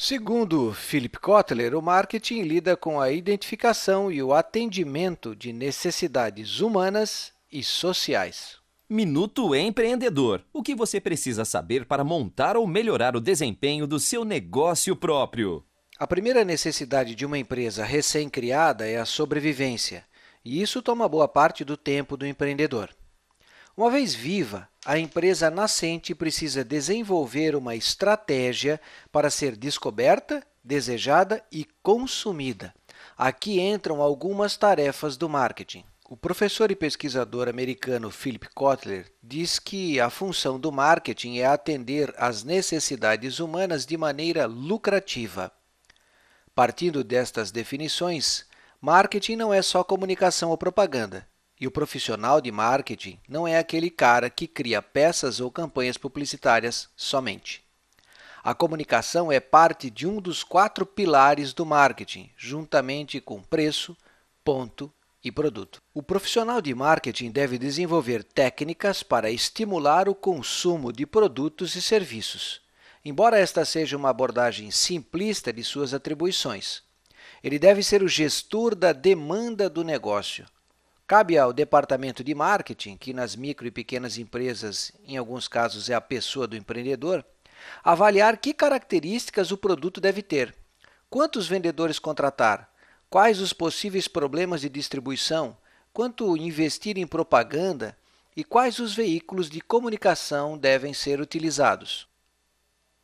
Segundo Philip Kotler, o marketing lida com a identificação e o atendimento de necessidades humanas e sociais. Minuto Empreendedor. O que você precisa saber para montar ou melhorar o desempenho do seu negócio próprio? A primeira necessidade de uma empresa recém-criada é a sobrevivência, e isso toma boa parte do tempo do empreendedor. Uma vez viva, a empresa nascente precisa desenvolver uma estratégia para ser descoberta, desejada e consumida. Aqui entram algumas tarefas do marketing. O professor e pesquisador americano Philip Kotler diz que a função do marketing é atender às necessidades humanas de maneira lucrativa. Partindo destas definições, marketing não é só comunicação ou propaganda. E o profissional de marketing não é aquele cara que cria peças ou campanhas publicitárias somente. A comunicação é parte de um dos quatro pilares do marketing, juntamente com preço, ponto e produto. O profissional de marketing deve desenvolver técnicas para estimular o consumo de produtos e serviços, embora esta seja uma abordagem simplista de suas atribuições. Ele deve ser o gestor da demanda do negócio, Cabe ao departamento de marketing, que nas micro e pequenas empresas, em alguns casos, é a pessoa do empreendedor, avaliar que características o produto deve ter, quantos vendedores contratar, quais os possíveis problemas de distribuição, quanto investir em propaganda e quais os veículos de comunicação devem ser utilizados.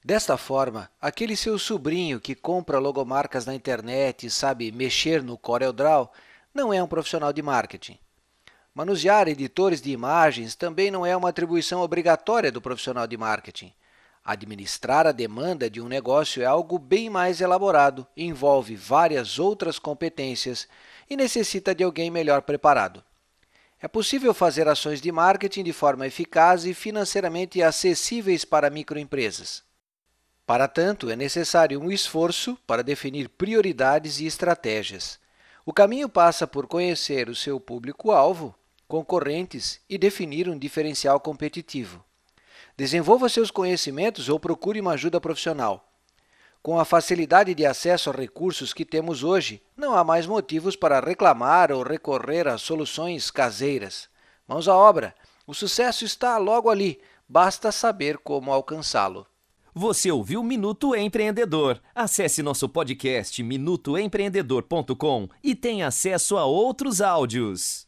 Desta forma, aquele seu sobrinho que compra logomarcas na internet e sabe mexer no CorelDRAW não é um profissional de marketing. Manusear editores de imagens também não é uma atribuição obrigatória do profissional de marketing. Administrar a demanda de um negócio é algo bem mais elaborado, envolve várias outras competências e necessita de alguém melhor preparado. É possível fazer ações de marketing de forma eficaz e financeiramente acessíveis para microempresas. Para tanto, é necessário um esforço para definir prioridades e estratégias. O caminho passa por conhecer o seu público-alvo, concorrentes e definir um diferencial competitivo. Desenvolva seus conhecimentos ou procure uma ajuda profissional. Com a facilidade de acesso a recursos que temos hoje, não há mais motivos para reclamar ou recorrer a soluções caseiras. Mãos à obra! O sucesso está logo ali, basta saber como alcançá-lo. Você ouviu Minuto Empreendedor. Acesse nosso podcast minutoempreendedor.com e tenha acesso a outros áudios.